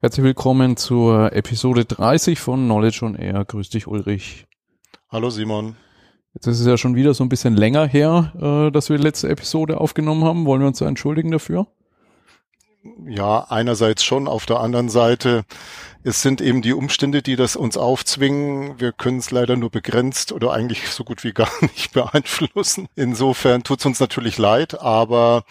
Herzlich willkommen zur Episode 30 von Knowledge on Air. Grüß dich, Ulrich. Hallo, Simon. Jetzt ist es ja schon wieder so ein bisschen länger her, äh, dass wir die letzte Episode aufgenommen haben. Wollen wir uns da entschuldigen dafür? Ja, einerseits schon, auf der anderen Seite, es sind eben die Umstände, die das uns aufzwingen. Wir können es leider nur begrenzt oder eigentlich so gut wie gar nicht beeinflussen. Insofern tut es uns natürlich leid, aber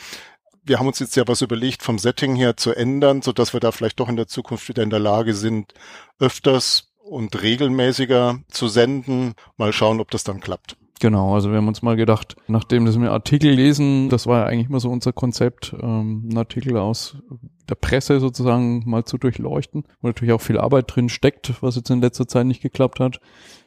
wir haben uns jetzt ja was überlegt, vom Setting her zu ändern, so dass wir da vielleicht doch in der Zukunft wieder in der Lage sind, öfters und regelmäßiger zu senden. Mal schauen, ob das dann klappt. Genau, also wir haben uns mal gedacht, nachdem das wir Artikel lesen, das war ja eigentlich immer so unser Konzept, ähm, einen Artikel aus der Presse sozusagen mal zu durchleuchten, wo natürlich auch viel Arbeit drin steckt, was jetzt in letzter Zeit nicht geklappt hat,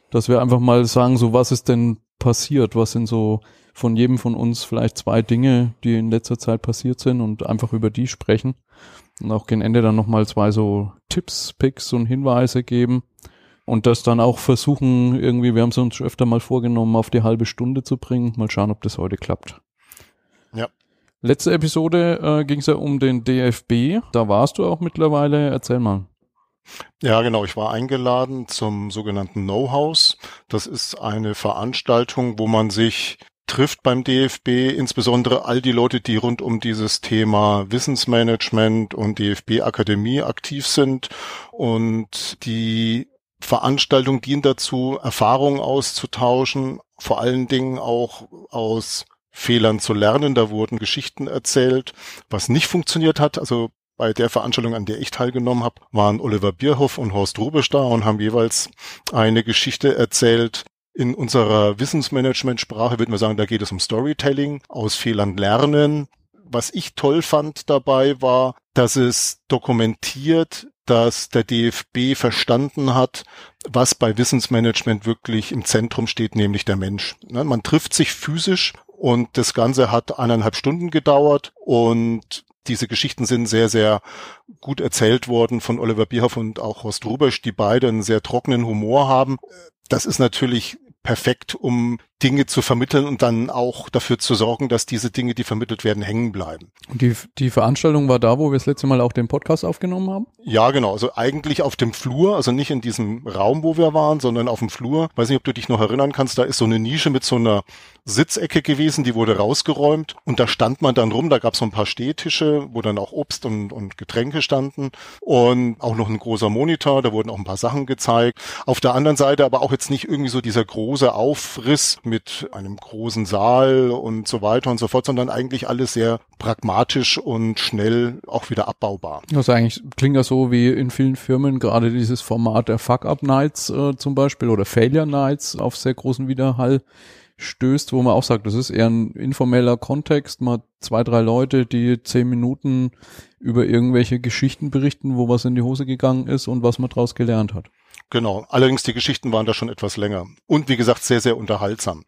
dass wir einfach mal sagen, so was ist denn passiert, was sind so von jedem von uns vielleicht zwei Dinge, die in letzter Zeit passiert sind und einfach über die sprechen und auch gegen Ende dann nochmal zwei so Tipps, Picks und Hinweise geben und das dann auch versuchen, irgendwie, wir haben es uns öfter mal vorgenommen, auf die halbe Stunde zu bringen. Mal schauen, ob das heute klappt. Ja. Letzte Episode äh, ging es ja um den DFB. Da warst du auch mittlerweile. Erzähl mal. Ja, genau. Ich war eingeladen zum sogenannten Know-House. Das ist eine Veranstaltung, wo man sich trifft beim DFB, insbesondere all die Leute, die rund um dieses Thema Wissensmanagement und DFB Akademie aktiv sind und die Veranstaltung dient dazu, Erfahrungen auszutauschen, vor allen Dingen auch aus Fehlern zu lernen. Da wurden Geschichten erzählt, was nicht funktioniert hat. Also bei der Veranstaltung, an der ich teilgenommen habe, waren Oliver Bierhoff und Horst Rubisch da und haben jeweils eine Geschichte erzählt. In unserer Wissensmanagement-Sprache würde man sagen, da geht es um Storytelling, aus Fehlern lernen. Was ich toll fand dabei war, dass es dokumentiert, dass der DFB verstanden hat, was bei Wissensmanagement wirklich im Zentrum steht, nämlich der Mensch. Ne, man trifft sich physisch und das Ganze hat eineinhalb Stunden gedauert und diese Geschichten sind sehr, sehr gut erzählt worden von Oliver Bierhoff und auch Horst Rubesch, die beide einen sehr trockenen Humor haben. Das ist natürlich perfekt, um Dinge zu vermitteln und dann auch dafür zu sorgen, dass diese Dinge, die vermittelt werden, hängen bleiben. Und die, die Veranstaltung war da, wo wir das letzte Mal auch den Podcast aufgenommen haben? Ja, genau. Also eigentlich auf dem Flur, also nicht in diesem Raum, wo wir waren, sondern auf dem Flur. Weiß nicht, ob du dich noch erinnern kannst, da ist so eine Nische mit so einer Sitzecke gewesen, die wurde rausgeräumt und da stand man dann rum, da gab es so ein paar Stehtische, wo dann auch Obst und, und Getränke standen und auch noch ein großer Monitor, da wurden auch ein paar Sachen gezeigt. Auf der anderen Seite aber auch jetzt nicht irgendwie so dieser große Aufriss mit einem großen Saal und so weiter und so fort, sondern eigentlich alles sehr pragmatisch und schnell auch wieder abbaubar. Das eigentlich klingt ja so wie in vielen Firmen gerade dieses Format der Fuck-Up-Nights äh, zum Beispiel oder Failure-Nights auf sehr großen Widerhall stößt, wo man auch sagt, das ist eher ein informeller Kontext, mal zwei, drei Leute, die zehn Minuten über irgendwelche Geschichten berichten, wo was in die Hose gegangen ist und was man daraus gelernt hat. Genau. Allerdings die Geschichten waren da schon etwas länger. Und wie gesagt, sehr, sehr unterhaltsam.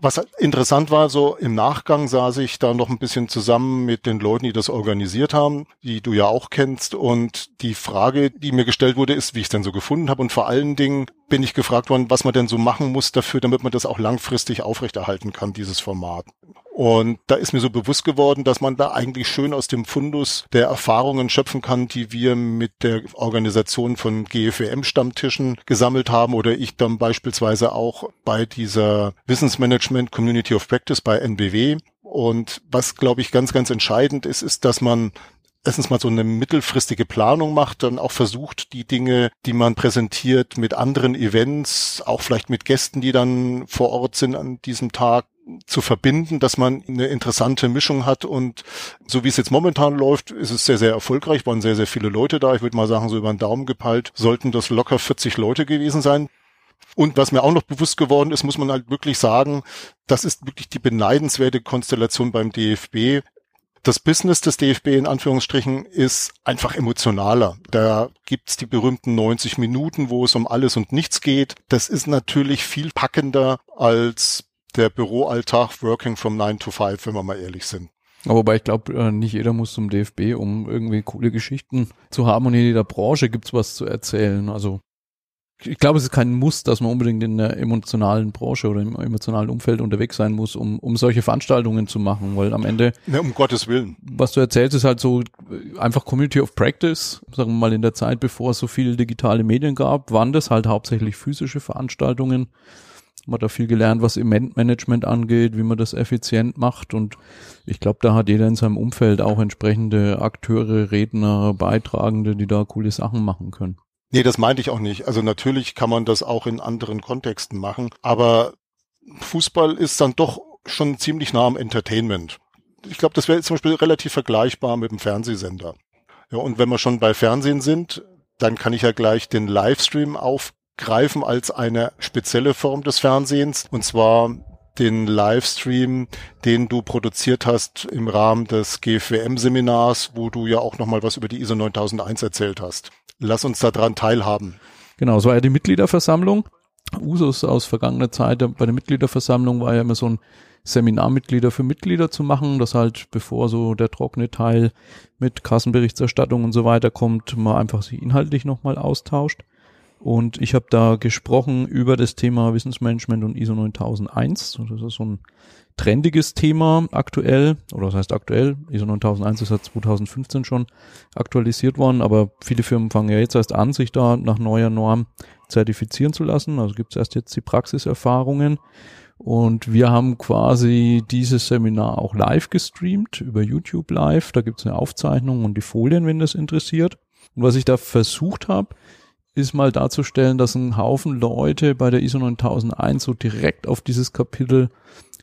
Was interessant war, so im Nachgang saß ich da noch ein bisschen zusammen mit den Leuten, die das organisiert haben, die du ja auch kennst. Und die Frage, die mir gestellt wurde, ist, wie ich es denn so gefunden habe. Und vor allen Dingen bin ich gefragt worden, was man denn so machen muss dafür, damit man das auch langfristig aufrechterhalten kann, dieses Format. Und da ist mir so bewusst geworden, dass man da eigentlich schön aus dem Fundus der Erfahrungen schöpfen kann, die wir mit der Organisation von GFWM-Stammtischen gesammelt haben oder ich dann beispielsweise auch bei dieser Wissensmanagement Community of Practice bei NBW. Und was, glaube ich, ganz, ganz entscheidend ist, ist, dass man erstens mal so eine mittelfristige Planung macht, dann auch versucht, die Dinge, die man präsentiert, mit anderen Events, auch vielleicht mit Gästen, die dann vor Ort sind an diesem Tag, zu verbinden, dass man eine interessante Mischung hat und so wie es jetzt momentan läuft, ist es sehr, sehr erfolgreich, waren sehr, sehr viele Leute da. Ich würde mal sagen, so über den Daumen gepeilt sollten das locker 40 Leute gewesen sein. Und was mir auch noch bewusst geworden ist, muss man halt wirklich sagen, das ist wirklich die beneidenswerte Konstellation beim DFB. Das Business des DFB in Anführungsstrichen ist einfach emotionaler. Da gibt's die berühmten 90 Minuten, wo es um alles und nichts geht. Das ist natürlich viel packender als der Büroalltag Working from 9 to 5, wenn wir mal ehrlich sind. wobei ich glaube, äh, nicht jeder muss zum DFB, um irgendwie coole Geschichten zu haben und in jeder Branche gibt's was zu erzählen. Also ich glaube, es ist kein Muss, dass man unbedingt in der emotionalen Branche oder im emotionalen Umfeld unterwegs sein muss, um, um solche Veranstaltungen zu machen, weil am Ende. Ja, um Gottes Willen. Was du erzählst, ist halt so äh, einfach Community of Practice. Sagen wir mal in der Zeit, bevor es so viele digitale Medien gab, waren das halt hauptsächlich physische Veranstaltungen. Man hat da viel gelernt, was Eventmanagement angeht, wie man das effizient macht und ich glaube, da hat jeder in seinem Umfeld auch entsprechende Akteure, Redner, Beitragende, die da coole Sachen machen können. Nee, das meinte ich auch nicht. Also natürlich kann man das auch in anderen Kontexten machen, aber Fußball ist dann doch schon ziemlich nah am Entertainment. Ich glaube, das wäre zum Beispiel relativ vergleichbar mit dem Fernsehsender. Ja, und wenn wir schon bei Fernsehen sind, dann kann ich ja gleich den Livestream aufgreifen als eine spezielle Form des Fernsehens. Und zwar den Livestream, den du produziert hast im Rahmen des GFWM-Seminars, wo du ja auch nochmal was über die ISO 9001 erzählt hast. Lass uns daran teilhaben. Genau, es war ja die Mitgliederversammlung. Usus aus vergangener Zeit bei der Mitgliederversammlung war ja immer so ein Seminarmitglieder für Mitglieder zu machen, dass halt bevor so der trockene Teil mit Kassenberichterstattung und so weiter kommt, man einfach sich inhaltlich nochmal austauscht. Und ich habe da gesprochen über das Thema Wissensmanagement und ISO 9001. Das ist so ein trendiges Thema aktuell, oder das heißt aktuell, ISO 9001 ist seit 2015 schon aktualisiert worden, aber viele Firmen fangen ja jetzt erst an, sich da nach neuer Norm zertifizieren zu lassen. Also gibt es erst jetzt die Praxiserfahrungen. Und wir haben quasi dieses Seminar auch live gestreamt, über YouTube live. Da gibt es eine Aufzeichnung und die Folien, wenn das interessiert. Und was ich da versucht habe, ist mal darzustellen, dass ein Haufen Leute bei der ISO 9001 so direkt auf dieses Kapitel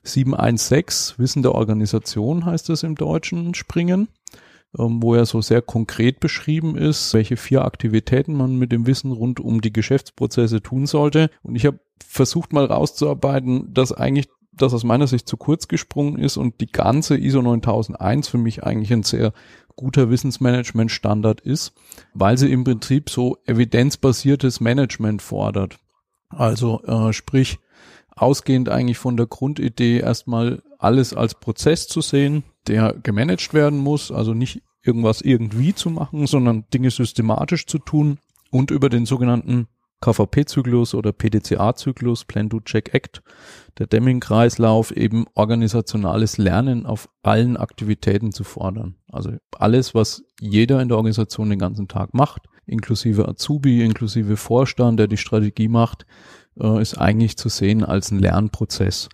716, Wissen der Organisation heißt es im Deutschen, springen, ähm, wo ja so sehr konkret beschrieben ist, welche vier Aktivitäten man mit dem Wissen rund um die Geschäftsprozesse tun sollte. Und ich habe versucht mal rauszuarbeiten, dass eigentlich das aus meiner Sicht zu kurz gesprungen ist und die ganze ISO 9001 für mich eigentlich ein sehr guter Wissensmanagement-Standard ist, weil sie im Prinzip so evidenzbasiertes Management fordert. Also äh, sprich, ausgehend eigentlich von der Grundidee erstmal alles als Prozess zu sehen, der gemanagt werden muss, also nicht irgendwas irgendwie zu machen, sondern Dinge systematisch zu tun und über den sogenannten KVP-Zyklus oder PDCA-Zyklus, Plan, Do, Check, Act, der Deming-Kreislauf eben organisationales Lernen auf allen Aktivitäten zu fordern. Also alles, was jeder in der Organisation den ganzen Tag macht, inklusive Azubi, inklusive Vorstand, der die Strategie macht, äh, ist eigentlich zu sehen als ein Lernprozess.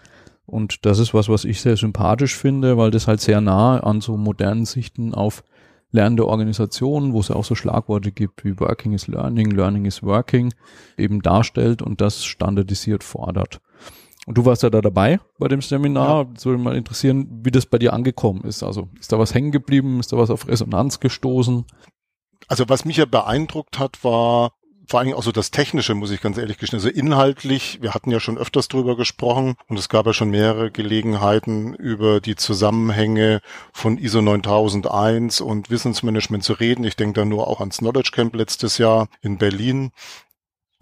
Und das ist was, was ich sehr sympathisch finde, weil das halt sehr nah an so modernen Sichten auf lernende Organisationen, wo es ja auch so Schlagworte gibt wie Working is Learning, Learning is Working, eben darstellt und das standardisiert fordert. Und du warst ja da dabei bei dem Seminar. Ja. Würde mal interessieren, wie das bei dir angekommen ist. Also ist da was hängen geblieben? Ist da was auf Resonanz gestoßen? Also was mich ja beeindruckt hat, war vor allem auch so das Technische, muss ich ganz ehrlich gestehen. Also inhaltlich, wir hatten ja schon öfters drüber gesprochen und es gab ja schon mehrere Gelegenheiten, über die Zusammenhänge von ISO 9001 und Wissensmanagement zu reden. Ich denke da nur auch ans Knowledge Camp letztes Jahr in Berlin.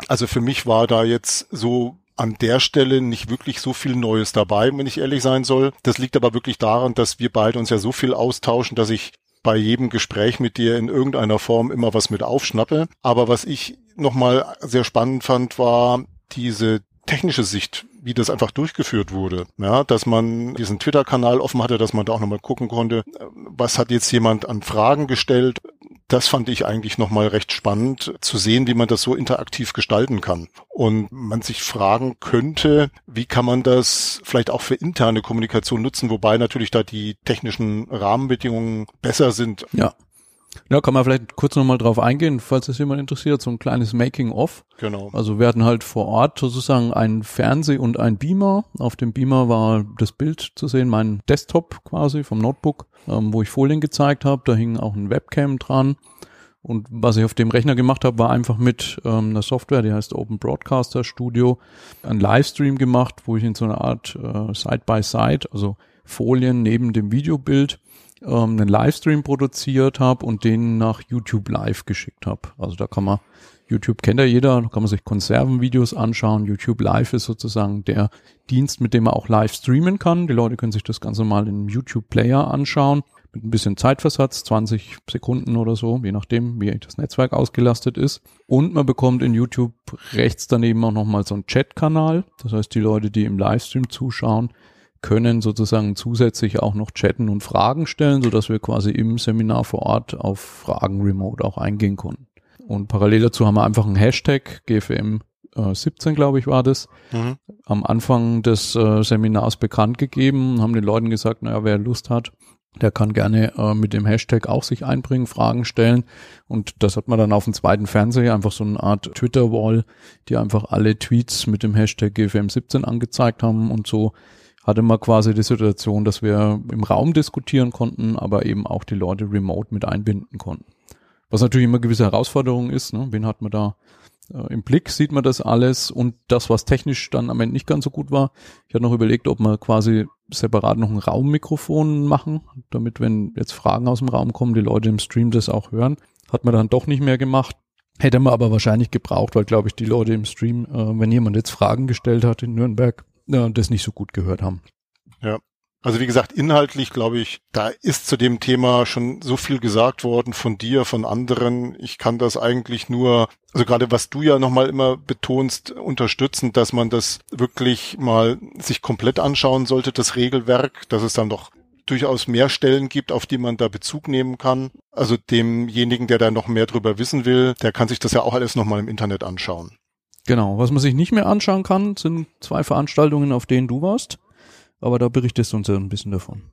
Also für mich war da jetzt so an der Stelle nicht wirklich so viel Neues dabei, wenn ich ehrlich sein soll. Das liegt aber wirklich daran, dass wir beide uns ja so viel austauschen, dass ich bei jedem Gespräch mit dir in irgendeiner Form immer was mit aufschnappe. Aber was ich nochmal sehr spannend fand, war diese technische Sicht, wie das einfach durchgeführt wurde. Ja, dass man diesen Twitter-Kanal offen hatte, dass man da auch nochmal gucken konnte, was hat jetzt jemand an Fragen gestellt, das fand ich eigentlich nochmal recht spannend zu sehen, wie man das so interaktiv gestalten kann. Und man sich fragen könnte, wie kann man das vielleicht auch für interne Kommunikation nutzen, wobei natürlich da die technischen Rahmenbedingungen besser sind. Ja. Ja, kann man vielleicht kurz nochmal drauf eingehen, falls das jemand interessiert, so ein kleines Making-of. Genau. Also wir hatten halt vor Ort sozusagen einen Fernseh- und ein Beamer. Auf dem Beamer war das Bild zu sehen, mein Desktop quasi vom Notebook, ähm, wo ich Folien gezeigt habe. Da hing auch ein Webcam dran. Und was ich auf dem Rechner gemacht habe, war einfach mit ähm, einer Software, die heißt Open Broadcaster Studio, einen Livestream gemacht, wo ich in so einer Art äh, Side-by-Side, -Side, also Folien neben dem Videobild, ähm, einen Livestream produziert habe und den nach YouTube Live geschickt habe. Also da kann man, YouTube kennt ja jeder, da kann man sich Konservenvideos anschauen. YouTube Live ist sozusagen der Dienst, mit dem man auch live streamen kann. Die Leute können sich das Ganze mal im YouTube Player anschauen mit ein bisschen Zeitversatz, 20 Sekunden oder so, je nachdem, wie das Netzwerk ausgelastet ist. Und man bekommt in YouTube rechts daneben auch nochmal so einen Chat-Kanal. Das heißt, die Leute, die im Livestream zuschauen, können sozusagen zusätzlich auch noch chatten und Fragen stellen, so dass wir quasi im Seminar vor Ort auf Fragen remote auch eingehen konnten. Und parallel dazu haben wir einfach einen Hashtag GFM 17, glaube ich, war das, mhm. am Anfang des äh, Seminars bekannt gegeben, haben den Leuten gesagt, naja, wer Lust hat, der kann gerne äh, mit dem Hashtag auch sich einbringen, Fragen stellen. Und das hat man dann auf dem zweiten Fernseher, einfach so eine Art Twitter-Wall, die einfach alle Tweets mit dem Hashtag GFM17 angezeigt haben. Und so hatte man quasi die Situation, dass wir im Raum diskutieren konnten, aber eben auch die Leute remote mit einbinden konnten. Was natürlich immer gewisse Herausforderung ist, ne? wen hat man da äh, Im Blick sieht man das alles und das, was technisch dann am Ende nicht ganz so gut war. Ich hatte noch überlegt, ob wir quasi separat noch ein Raummikrofon machen, damit, wenn jetzt Fragen aus dem Raum kommen, die Leute im Stream das auch hören. Hat man dann doch nicht mehr gemacht. Hätte man aber wahrscheinlich gebraucht, weil, glaube ich, die Leute im Stream, äh, wenn jemand jetzt Fragen gestellt hat in Nürnberg, äh, das nicht so gut gehört haben. Ja, also wie gesagt, inhaltlich glaube ich, da ist zu dem Thema schon so viel gesagt worden von dir, von anderen. Ich kann das eigentlich nur, also gerade was du ja nochmal immer betonst, unterstützen, dass man das wirklich mal sich komplett anschauen sollte, das Regelwerk, dass es dann doch durchaus mehr Stellen gibt, auf die man da Bezug nehmen kann. Also demjenigen, der da noch mehr drüber wissen will, der kann sich das ja auch alles nochmal im Internet anschauen. Genau. Was man sich nicht mehr anschauen kann, sind zwei Veranstaltungen, auf denen du warst aber da berichtest du uns ja ein bisschen davon.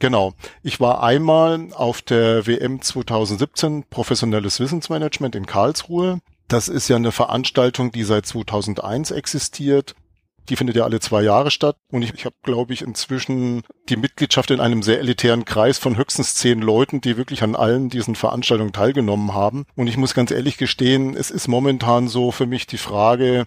Genau. Ich war einmal auf der WM 2017 Professionelles Wissensmanagement in Karlsruhe. Das ist ja eine Veranstaltung, die seit 2001 existiert. Die findet ja alle zwei Jahre statt. Und ich, ich habe, glaube ich, inzwischen die Mitgliedschaft in einem sehr elitären Kreis von höchstens zehn Leuten, die wirklich an allen diesen Veranstaltungen teilgenommen haben. Und ich muss ganz ehrlich gestehen, es ist momentan so für mich die Frage,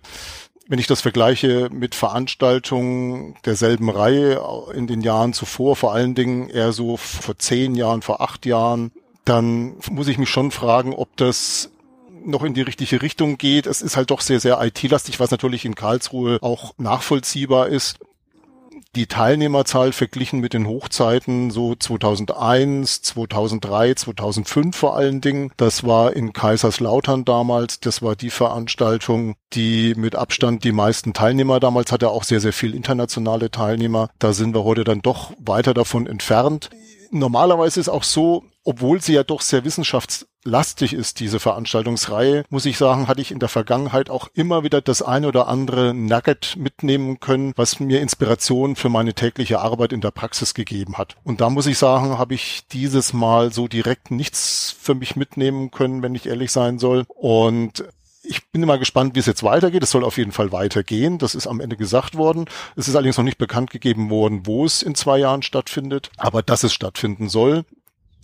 wenn ich das vergleiche mit Veranstaltungen derselben Reihe in den Jahren zuvor, vor allen Dingen eher so vor zehn Jahren, vor acht Jahren, dann muss ich mich schon fragen, ob das noch in die richtige Richtung geht. Es ist halt doch sehr, sehr IT-lastig, was natürlich in Karlsruhe auch nachvollziehbar ist die Teilnehmerzahl verglichen mit den Hochzeiten so 2001, 2003, 2005 vor allen Dingen. Das war in Kaiserslautern damals. Das war die Veranstaltung, die mit Abstand die meisten Teilnehmer damals hatte, auch sehr, sehr viel internationale Teilnehmer. Da sind wir heute dann doch weiter davon entfernt. Normalerweise ist auch so, obwohl sie ja doch sehr wissenschaftslastig ist, diese Veranstaltungsreihe, muss ich sagen, hatte ich in der Vergangenheit auch immer wieder das eine oder andere Nugget mitnehmen können, was mir Inspiration für meine tägliche Arbeit in der Praxis gegeben hat. Und da muss ich sagen, habe ich dieses Mal so direkt nichts für mich mitnehmen können, wenn ich ehrlich sein soll. Und ich bin immer gespannt, wie es jetzt weitergeht. Es soll auf jeden Fall weitergehen. Das ist am Ende gesagt worden. Es ist allerdings noch nicht bekannt gegeben worden, wo es in zwei Jahren stattfindet. Aber dass es stattfinden soll,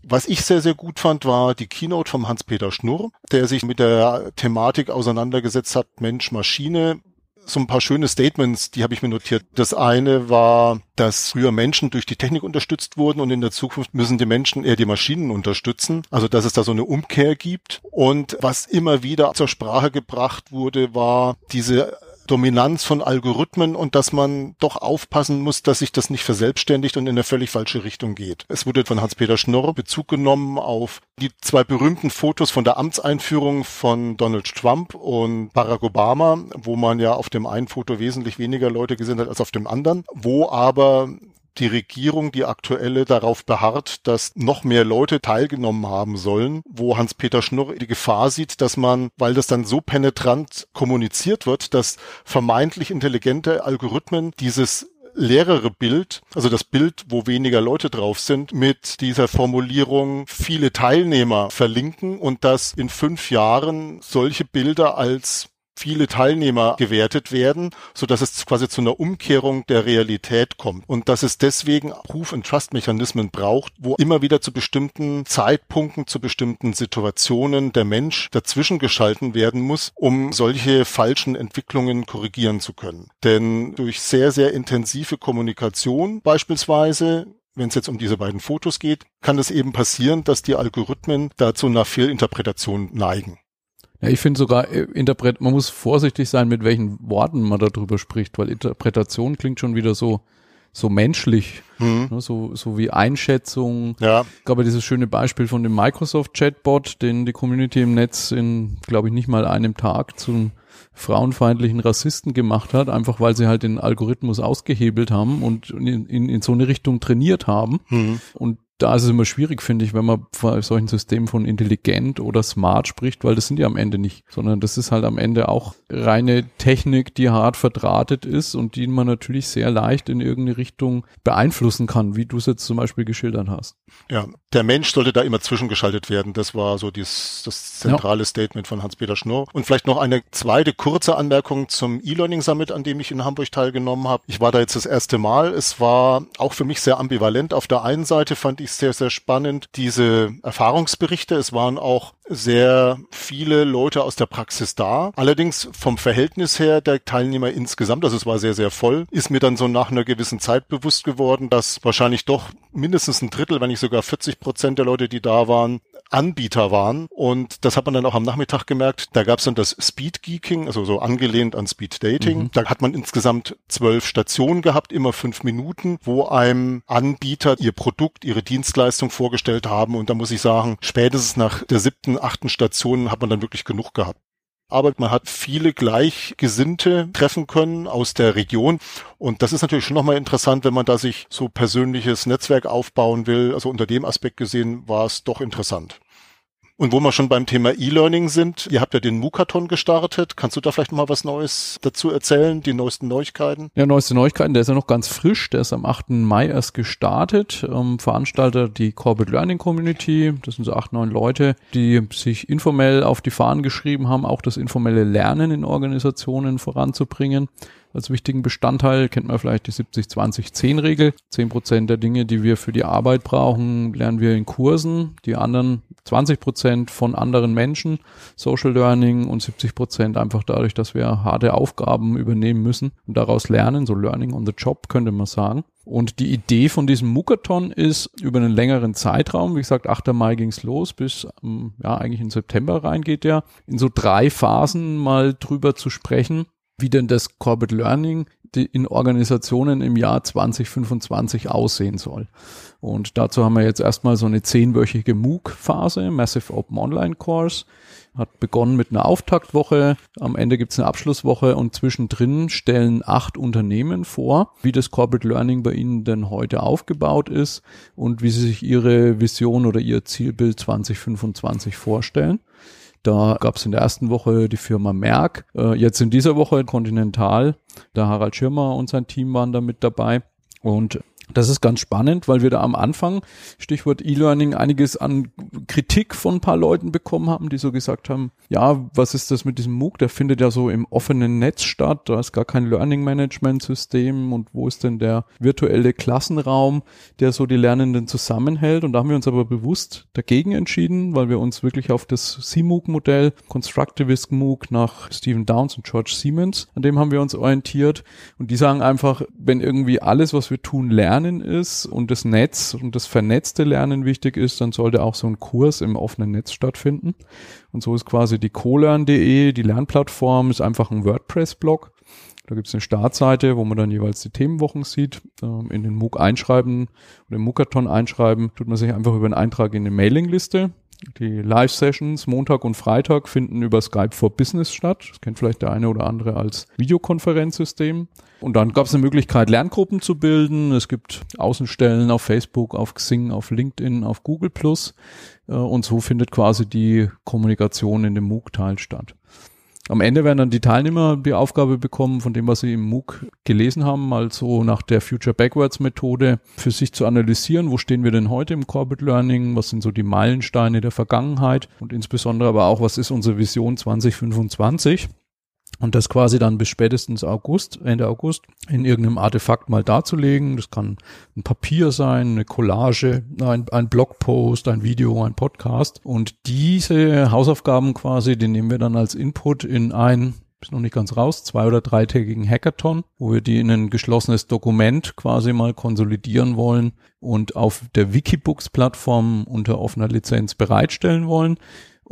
was ich sehr, sehr gut fand, war die Keynote vom Hans-Peter Schnurr, der sich mit der Thematik auseinandergesetzt hat, Mensch, Maschine. So ein paar schöne Statements, die habe ich mir notiert. Das eine war, dass früher Menschen durch die Technik unterstützt wurden und in der Zukunft müssen die Menschen eher die Maschinen unterstützen. Also dass es da so eine Umkehr gibt. Und was immer wieder zur Sprache gebracht wurde, war diese Dominanz von Algorithmen und dass man doch aufpassen muss, dass sich das nicht verselbstständigt und in eine völlig falsche Richtung geht. Es wurde von Hans-Peter Schnorr Bezug genommen auf die zwei berühmten Fotos von der Amtseinführung von Donald Trump und Barack Obama, wo man ja auf dem einen Foto wesentlich weniger Leute gesehen hat als auf dem anderen, wo aber die Regierung, die aktuelle, darauf beharrt, dass noch mehr Leute teilgenommen haben sollen, wo Hans-Peter Schnurr die Gefahr sieht, dass man, weil das dann so penetrant kommuniziert wird, dass vermeintlich intelligente Algorithmen dieses leerere Bild, also das Bild, wo weniger Leute drauf sind, mit dieser Formulierung viele Teilnehmer verlinken und dass in fünf Jahren solche Bilder als viele Teilnehmer gewertet werden, so dass es quasi zu einer Umkehrung der Realität kommt und dass es deswegen Proof and Trust Mechanismen braucht, wo immer wieder zu bestimmten Zeitpunkten, zu bestimmten Situationen der Mensch dazwischen geschalten werden muss, um solche falschen Entwicklungen korrigieren zu können. Denn durch sehr, sehr intensive Kommunikation beispielsweise wenn es jetzt um diese beiden Fotos geht, kann es eben passieren, dass die Algorithmen dazu einer Fehlinterpretation neigen. Ja, ich finde sogar, äh, Interpret man muss vorsichtig sein, mit welchen Worten man darüber spricht, weil Interpretation klingt schon wieder so so menschlich, mhm. ne, so, so wie Einschätzung. Ja. Gab ja dieses schöne Beispiel von dem Microsoft Chatbot, den die Community im Netz in, glaube ich, nicht mal einem Tag zum frauenfeindlichen Rassisten gemacht hat, einfach weil sie halt den Algorithmus ausgehebelt haben und in, in, in so eine Richtung trainiert haben. Mhm. Und da ist es immer schwierig, finde ich, wenn man von solchen Systemen von intelligent oder smart spricht, weil das sind die am Ende nicht, sondern das ist halt am Ende auch reine Technik, die hart verdrahtet ist und die man natürlich sehr leicht in irgendeine Richtung beeinflussen kann, wie du es jetzt zum Beispiel geschildert hast. Ja, der Mensch sollte da immer zwischengeschaltet werden. Das war so dies, das zentrale ja. Statement von Hans-Peter Schnurr. Und vielleicht noch eine zweite kurze Anmerkung zum E-Learning Summit, an dem ich in Hamburg teilgenommen habe. Ich war da jetzt das erste Mal. Es war auch für mich sehr ambivalent. Auf der einen Seite fand ich sehr, sehr spannend diese Erfahrungsberichte. Es waren auch sehr viele Leute aus der Praxis da. Allerdings vom Verhältnis her der Teilnehmer insgesamt, also es war sehr, sehr voll, ist mir dann so nach einer gewissen Zeit bewusst geworden, dass wahrscheinlich doch mindestens ein Drittel, wenn nicht sogar 40 Prozent der Leute, die da waren, Anbieter waren. Und das hat man dann auch am Nachmittag gemerkt. Da gab es dann das Speed Geeking, also so angelehnt an Speed Dating. Mhm. Da hat man insgesamt zwölf Stationen gehabt, immer fünf Minuten, wo einem Anbieter ihr Produkt, ihre Dienstleistung vorgestellt haben. Und da muss ich sagen, spätestens nach der siebten, achten Station hat man dann wirklich genug gehabt aber man hat viele Gleichgesinnte treffen können aus der Region. Und das ist natürlich schon nochmal interessant, wenn man da sich so persönliches Netzwerk aufbauen will. Also unter dem Aspekt gesehen war es doch interessant. Und wo wir schon beim Thema E-Learning sind, ihr habt ja den Mukaton gestartet. Kannst du da vielleicht noch mal was Neues dazu erzählen, die neuesten Neuigkeiten? Ja, neueste Neuigkeiten, der ist ja noch ganz frisch, der ist am 8. Mai erst gestartet. Ähm, Veranstalter die Corporate Learning Community, das sind so acht, neun Leute, die sich informell auf die Fahnen geschrieben haben, auch das informelle Lernen in Organisationen voranzubringen als wichtigen Bestandteil. Kennt man vielleicht die 70-20-10-Regel. 10 Prozent der Dinge, die wir für die Arbeit brauchen, lernen wir in Kursen. Die anderen 20 Prozent von anderen Menschen, Social Learning und 70 Prozent einfach dadurch, dass wir harte Aufgaben übernehmen müssen und daraus lernen, so Learning on the Job könnte man sagen. Und die Idee von diesem Mukathon ist, über einen längeren Zeitraum, wie gesagt, 8. Mai ging's los, bis ähm, ja eigentlich in September reingeht der, in so drei Phasen mal drüber zu sprechen, wie denn das Corporate Learning in Organisationen im Jahr 2025 aussehen soll. Und dazu haben wir jetzt erstmal so eine zehnwöchige MOOC-Phase, Massive Open Online Course. Hat begonnen mit einer Auftaktwoche, am Ende gibt es eine Abschlusswoche und zwischendrin stellen acht Unternehmen vor, wie das Corporate Learning bei ihnen denn heute aufgebaut ist und wie sie sich ihre Vision oder ihr Zielbild 2025 vorstellen. Da gab es in der ersten Woche die Firma Merck, äh, jetzt in dieser Woche Continental. Der Harald Schirmer und sein Team waren da mit dabei. Und das ist ganz spannend, weil wir da am Anfang, Stichwort E-Learning, einiges an Kritik von ein paar Leuten bekommen haben, die so gesagt haben, ja, was ist das mit diesem MOOC? Der findet ja so im offenen Netz statt, da ist gar kein Learning Management System und wo ist denn der virtuelle Klassenraum, der so die Lernenden zusammenhält? Und da haben wir uns aber bewusst dagegen entschieden, weil wir uns wirklich auf das CMOOC-Modell, Constructivist MOOC nach Stephen Downs und George Siemens, an dem haben wir uns orientiert. Und die sagen einfach, wenn irgendwie alles, was wir tun, lernen ist und das Netz und das vernetzte Lernen wichtig ist, dann sollte auch so ein Kurs im offenen Netz stattfinden. Und so ist quasi die colern.de, die Lernplattform, ist einfach ein WordPress-Blog. Da gibt es eine Startseite, wo man dann jeweils die Themenwochen sieht. Ähm, in den MOOC einschreiben oder im MOOCathon einschreiben, tut man sich einfach über einen Eintrag in eine Mailingliste. Die Live-Sessions Montag und Freitag finden über Skype for Business statt. Das kennt vielleicht der eine oder andere als Videokonferenzsystem. Und dann gab es eine Möglichkeit, Lerngruppen zu bilden. Es gibt Außenstellen auf Facebook, auf Xing, auf LinkedIn, auf Google. Äh, und so findet quasi die Kommunikation in dem MOOC-Teil statt. Am Ende werden dann die Teilnehmer die Aufgabe bekommen, von dem, was sie im MOOC gelesen haben, also nach der Future Backwards Methode für sich zu analysieren, wo stehen wir denn heute im Corporate Learning, was sind so die Meilensteine der Vergangenheit? Und insbesondere aber auch, was ist unsere Vision 2025 und das quasi dann bis spätestens August, Ende August, in irgendeinem Artefakt mal darzulegen. Das kann ein Papier sein, eine Collage, ein, ein Blogpost, ein Video, ein Podcast. Und diese Hausaufgaben quasi, die nehmen wir dann als Input in ein ist noch nicht ganz raus, zwei- oder dreitägigen Hackathon, wo wir die in ein geschlossenes Dokument quasi mal konsolidieren wollen und auf der Wikibooks-Plattform unter offener Lizenz bereitstellen wollen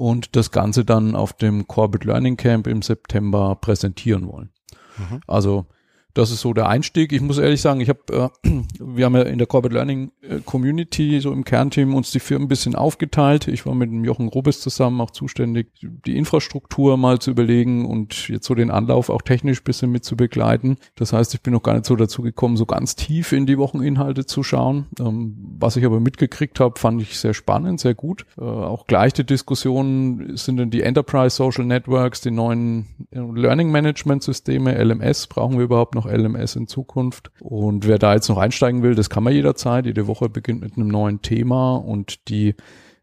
und das Ganze dann auf dem Corbett Learning Camp im September präsentieren wollen. Mhm. Also das ist so der Einstieg. Ich muss ehrlich sagen, ich habe, äh, wir haben ja in der Corporate Learning äh, Community so im Kernteam uns die Firmen ein bisschen aufgeteilt. Ich war mit dem Jochen Robes zusammen auch zuständig, die Infrastruktur mal zu überlegen und jetzt so den Anlauf auch technisch bisschen mit zu begleiten. Das heißt, ich bin noch gar nicht so dazu gekommen, so ganz tief in die Wocheninhalte zu schauen. Ähm, was ich aber mitgekriegt habe, fand ich sehr spannend, sehr gut. Äh, auch gleich die Diskussion sind dann die Enterprise Social Networks, die neuen äh, Learning Management Systeme, LMS, brauchen wir überhaupt noch noch LMS in Zukunft. Und wer da jetzt noch einsteigen will, das kann man jederzeit. Jede Woche beginnt mit einem neuen Thema und die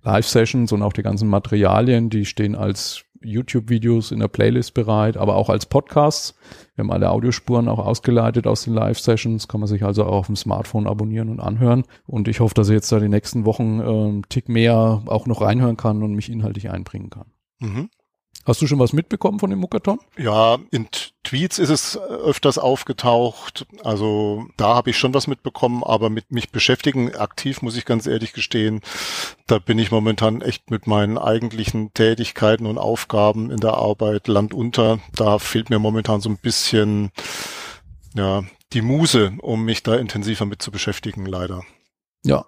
Live-Sessions und auch die ganzen Materialien, die stehen als YouTube-Videos in der Playlist bereit, aber auch als Podcasts. Wir haben alle Audiospuren auch ausgeleitet aus den Live-Sessions, kann man sich also auch auf dem Smartphone abonnieren und anhören. Und ich hoffe, dass ich jetzt da die nächsten Wochen äh, Tick mehr auch noch reinhören kann und mich inhaltlich einbringen kann. Mhm. Hast du schon was mitbekommen von dem Muckathon? Ja, in Tweets ist es öfters aufgetaucht. Also da habe ich schon was mitbekommen, aber mit mich beschäftigen aktiv, muss ich ganz ehrlich gestehen, da bin ich momentan echt mit meinen eigentlichen Tätigkeiten und Aufgaben in der Arbeit landunter. Da fehlt mir momentan so ein bisschen ja, die Muse, um mich da intensiver mit zu beschäftigen, leider. Ja,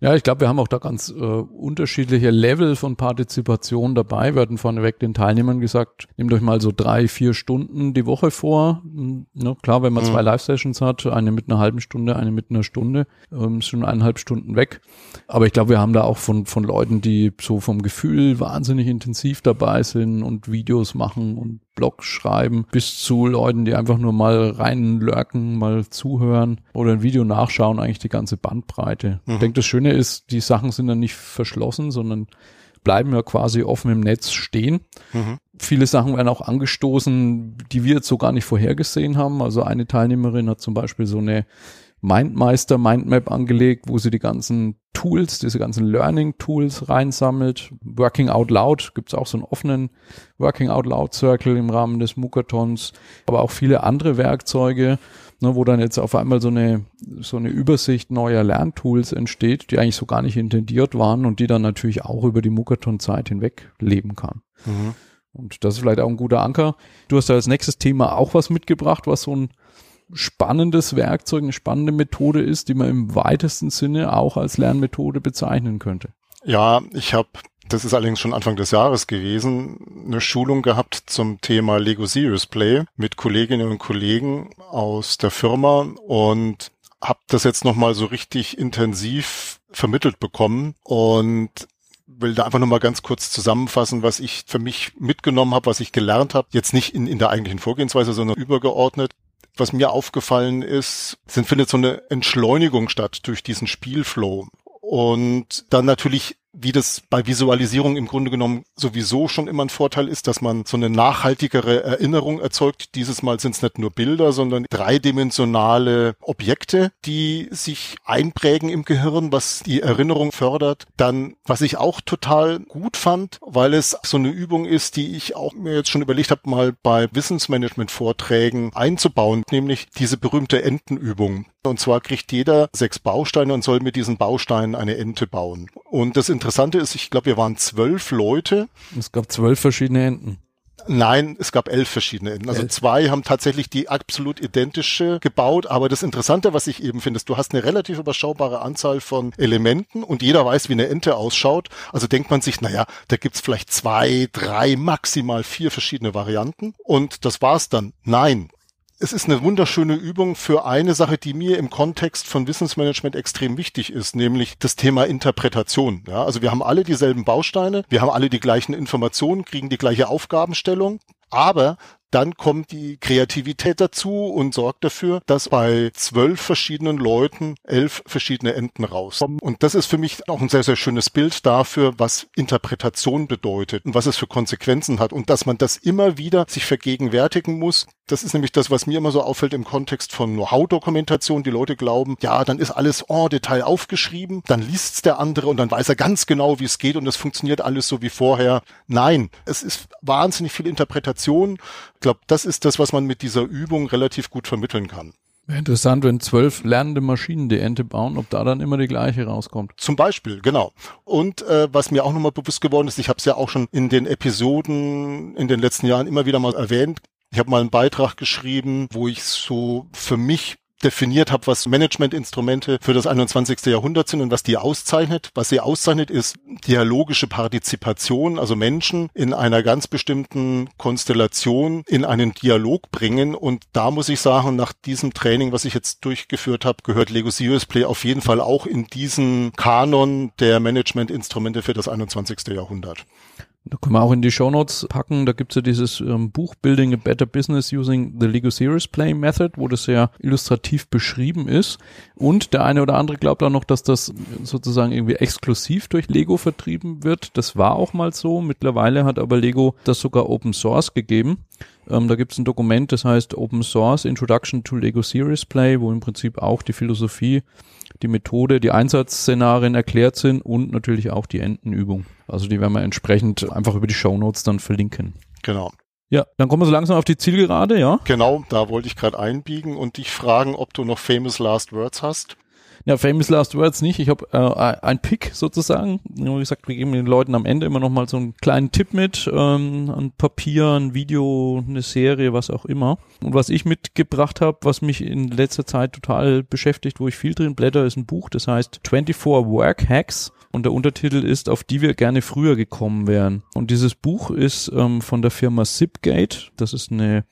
ja, ich glaube, wir haben auch da ganz äh, unterschiedliche Level von Partizipation dabei. Wir hatten vorneweg den Teilnehmern gesagt, nehmt euch mal so drei, vier Stunden die Woche vor. Hm, ne, klar, wenn man mhm. zwei Live-Sessions hat, eine mit einer halben Stunde, eine mit einer Stunde, ähm, ist schon eineinhalb Stunden weg. Aber ich glaube, wir haben da auch von, von Leuten, die so vom Gefühl wahnsinnig intensiv dabei sind und Videos machen und Blog schreiben, bis zu Leuten, die einfach nur mal reinlurken, mal zuhören oder ein Video nachschauen, eigentlich die ganze Bandbreite. Mhm. Ich denke, das Schöne ist, die Sachen sind dann nicht verschlossen, sondern bleiben ja quasi offen im Netz stehen. Mhm. Viele Sachen werden auch angestoßen, die wir jetzt so gar nicht vorhergesehen haben. Also eine Teilnehmerin hat zum Beispiel so eine Mindmeister Mindmap angelegt, wo sie die ganzen Tools, diese ganzen Learning Tools reinsammelt. Working Out Loud gibt's auch so einen offenen Working Out Loud Circle im Rahmen des Mukathons, aber auch viele andere Werkzeuge, ne, wo dann jetzt auf einmal so eine, so eine Übersicht neuer Lerntools entsteht, die eigentlich so gar nicht intendiert waren und die dann natürlich auch über die Mukathon-Zeit hinweg leben kann. Mhm. Und das ist vielleicht auch ein guter Anker. Du hast da als nächstes Thema auch was mitgebracht, was so ein spannendes Werkzeug, eine spannende Methode ist, die man im weitesten Sinne auch als Lernmethode bezeichnen könnte. Ja, ich habe, das ist allerdings schon Anfang des Jahres gewesen, eine Schulung gehabt zum Thema Lego Serious Play mit Kolleginnen und Kollegen aus der Firma und habe das jetzt nochmal so richtig intensiv vermittelt bekommen und will da einfach nochmal ganz kurz zusammenfassen, was ich für mich mitgenommen habe, was ich gelernt habe. Jetzt nicht in, in der eigentlichen Vorgehensweise, sondern übergeordnet was mir aufgefallen ist, sind findet so eine Entschleunigung statt durch diesen Spielflow. Und dann natürlich wie das bei Visualisierung im Grunde genommen sowieso schon immer ein Vorteil ist, dass man so eine nachhaltigere Erinnerung erzeugt. Dieses Mal sind es nicht nur Bilder, sondern dreidimensionale Objekte, die sich einprägen im Gehirn, was die Erinnerung fördert. Dann, was ich auch total gut fand, weil es so eine Übung ist, die ich auch mir jetzt schon überlegt habe, mal bei Wissensmanagement-Vorträgen einzubauen, nämlich diese berühmte Entenübung. Und zwar kriegt jeder sechs Bausteine und soll mit diesen Bausteinen eine Ente bauen. Und das Interessante ist, ich glaube, wir waren zwölf Leute. Es gab zwölf verschiedene Enten. Nein, es gab elf verschiedene Enten. Also elf. zwei haben tatsächlich die absolut identische gebaut. Aber das Interessante, was ich eben finde, ist, du hast eine relativ überschaubare Anzahl von Elementen und jeder weiß, wie eine Ente ausschaut. Also denkt man sich, naja, da gibt's vielleicht zwei, drei, maximal vier verschiedene Varianten. Und das war's dann. Nein, es ist eine wunderschöne Übung für eine Sache, die mir im Kontext von Wissensmanagement extrem wichtig ist, nämlich das Thema Interpretation. Ja, also wir haben alle dieselben Bausteine, wir haben alle die gleichen Informationen, kriegen die gleiche Aufgabenstellung, aber dann kommt die Kreativität dazu und sorgt dafür, dass bei zwölf verschiedenen Leuten elf verschiedene Enden rauskommen. Und das ist für mich auch ein sehr, sehr schönes Bild dafür, was Interpretation bedeutet und was es für Konsequenzen hat und dass man das immer wieder sich vergegenwärtigen muss. Das ist nämlich das, was mir immer so auffällt im Kontext von Know-how-Dokumentation. Die Leute glauben, ja, dann ist alles en Detail aufgeschrieben, dann liest's der andere und dann weiß er ganz genau, wie es geht und es funktioniert alles so wie vorher. Nein, es ist wahnsinnig viel Interpretation ich glaube, das ist das, was man mit dieser Übung relativ gut vermitteln kann. Interessant, wenn zwölf lernende Maschinen die Ente bauen, ob da dann immer die gleiche rauskommt. Zum Beispiel, genau. Und äh, was mir auch nochmal bewusst geworden ist, ich habe es ja auch schon in den Episoden in den letzten Jahren immer wieder mal erwähnt, Ich habe mal einen Beitrag geschrieben, wo ich so für mich definiert habe, was Managementinstrumente für das 21. Jahrhundert sind und was die auszeichnet. Was sie auszeichnet, ist dialogische Partizipation, also Menschen in einer ganz bestimmten Konstellation in einen Dialog bringen. Und da muss ich sagen, nach diesem Training, was ich jetzt durchgeführt habe, gehört Lego Serious Play auf jeden Fall auch in diesen Kanon der Managementinstrumente für das 21. Jahrhundert. Da können wir auch in die Show Notes packen. Da gibt's ja dieses ähm, Buch Building a Better Business Using the Lego Series Play Method, wo das sehr illustrativ beschrieben ist. Und der eine oder andere glaubt auch noch, dass das sozusagen irgendwie exklusiv durch Lego vertrieben wird. Das war auch mal so. Mittlerweile hat aber Lego das sogar Open Source gegeben. Ähm, da gibt's ein Dokument, das heißt Open Source Introduction to Lego Series Play, wo im Prinzip auch die Philosophie die Methode, die Einsatzszenarien erklärt sind und natürlich auch die Entenübung. Also die werden wir entsprechend einfach über die Show Notes dann verlinken. Genau. Ja, dann kommen wir so langsam auf die Zielgerade, ja? Genau, da wollte ich gerade einbiegen und dich fragen, ob du noch famous last words hast. Ja, Famous Last Words nicht. Ich habe äh, ein Pick sozusagen. Wie gesagt, wir geben den Leuten am Ende immer noch mal so einen kleinen Tipp mit. Ähm, ein Papier, ein Video, eine Serie, was auch immer. Und was ich mitgebracht habe, was mich in letzter Zeit total beschäftigt, wo ich viel drin blätter, ist ein Buch, das heißt 24 Work Hacks. Und der Untertitel ist, auf die wir gerne früher gekommen wären. Und dieses Buch ist ähm, von der Firma Zipgate. Das ist eine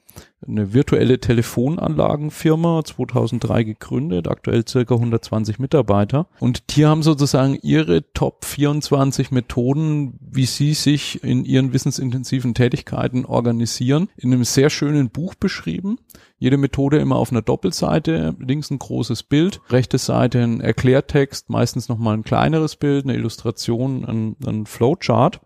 eine virtuelle Telefonanlagenfirma, 2003 gegründet, aktuell circa 120 Mitarbeiter. Und die haben sozusagen ihre Top 24 Methoden, wie sie sich in ihren wissensintensiven Tätigkeiten organisieren, in einem sehr schönen Buch beschrieben. Jede Methode immer auf einer Doppelseite, links ein großes Bild, rechte Seite ein Erklärtext, meistens nochmal ein kleineres Bild, eine Illustration, ein, ein Flowchart.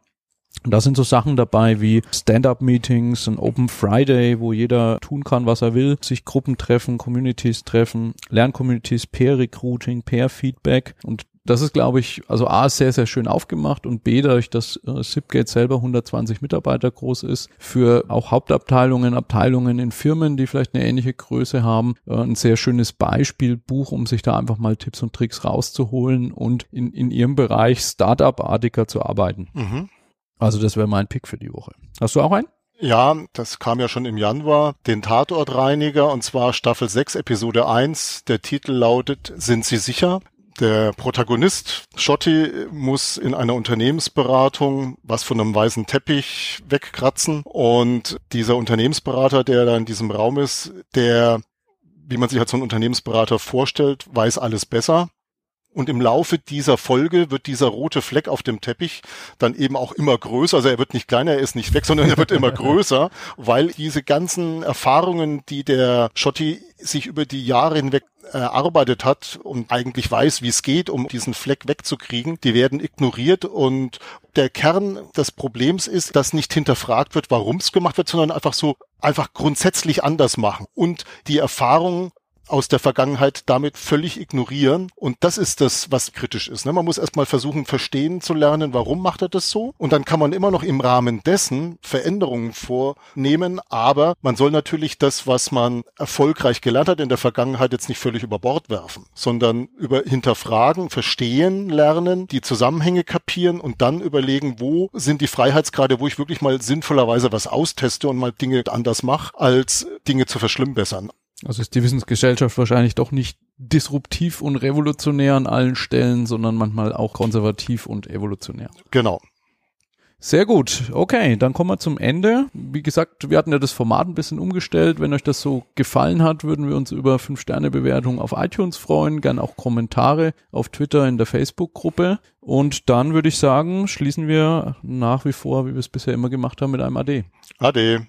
Und da sind so Sachen dabei wie Stand-up-Meetings, ein Open Friday, wo jeder tun kann, was er will, sich Gruppen treffen, Communities treffen, Lerncommunities, Peer-Recruiting, Peer-Feedback und das ist, glaube ich, also A, sehr, sehr schön aufgemacht und B, dadurch, dass äh, Zipgate selber 120 Mitarbeiter groß ist, für auch Hauptabteilungen, Abteilungen in Firmen, die vielleicht eine ähnliche Größe haben, äh, ein sehr schönes Beispielbuch, um sich da einfach mal Tipps und Tricks rauszuholen und in, in ihrem Bereich Startup-artiger zu arbeiten. Mhm. Also das wäre mein Pick für die Woche. Hast du auch einen? Ja, das kam ja schon im Januar, den Tatortreiniger, und zwar Staffel 6, Episode 1. Der Titel lautet Sind Sie sicher? Der Protagonist, Schotti, muss in einer Unternehmensberatung was von einem weißen Teppich wegkratzen. Und dieser Unternehmensberater, der da in diesem Raum ist, der, wie man sich halt so einen Unternehmensberater vorstellt, weiß alles besser und im Laufe dieser Folge wird dieser rote Fleck auf dem Teppich dann eben auch immer größer. Also er wird nicht kleiner, er ist nicht weg, sondern er wird immer größer, weil diese ganzen Erfahrungen, die der Schotti sich über die Jahre hinweg erarbeitet hat und eigentlich weiß, wie es geht, um diesen Fleck wegzukriegen, die werden ignoriert und der Kern des Problems ist, dass nicht hinterfragt wird, warum es gemacht wird, sondern einfach so einfach grundsätzlich anders machen und die Erfahrung aus der Vergangenheit damit völlig ignorieren. Und das ist das, was kritisch ist. Ne? Man muss erstmal versuchen, verstehen zu lernen, warum macht er das so. Und dann kann man immer noch im Rahmen dessen Veränderungen vornehmen. Aber man soll natürlich das, was man erfolgreich gelernt hat in der Vergangenheit, jetzt nicht völlig über Bord werfen, sondern über hinterfragen, verstehen, lernen, die Zusammenhänge kapieren und dann überlegen, wo sind die Freiheitsgrade, wo ich wirklich mal sinnvollerweise was austeste und mal Dinge anders mache, als Dinge zu verschlimmbessern. Also ist die Wissensgesellschaft wahrscheinlich doch nicht disruptiv und revolutionär an allen Stellen, sondern manchmal auch konservativ und evolutionär. Genau. Sehr gut. Okay, dann kommen wir zum Ende. Wie gesagt, wir hatten ja das Format ein bisschen umgestellt. Wenn euch das so gefallen hat, würden wir uns über 5-Sterne-Bewertungen auf iTunes freuen. Gern auch Kommentare auf Twitter in der Facebook-Gruppe. Und dann würde ich sagen, schließen wir nach wie vor, wie wir es bisher immer gemacht haben, mit einem AD. Ade.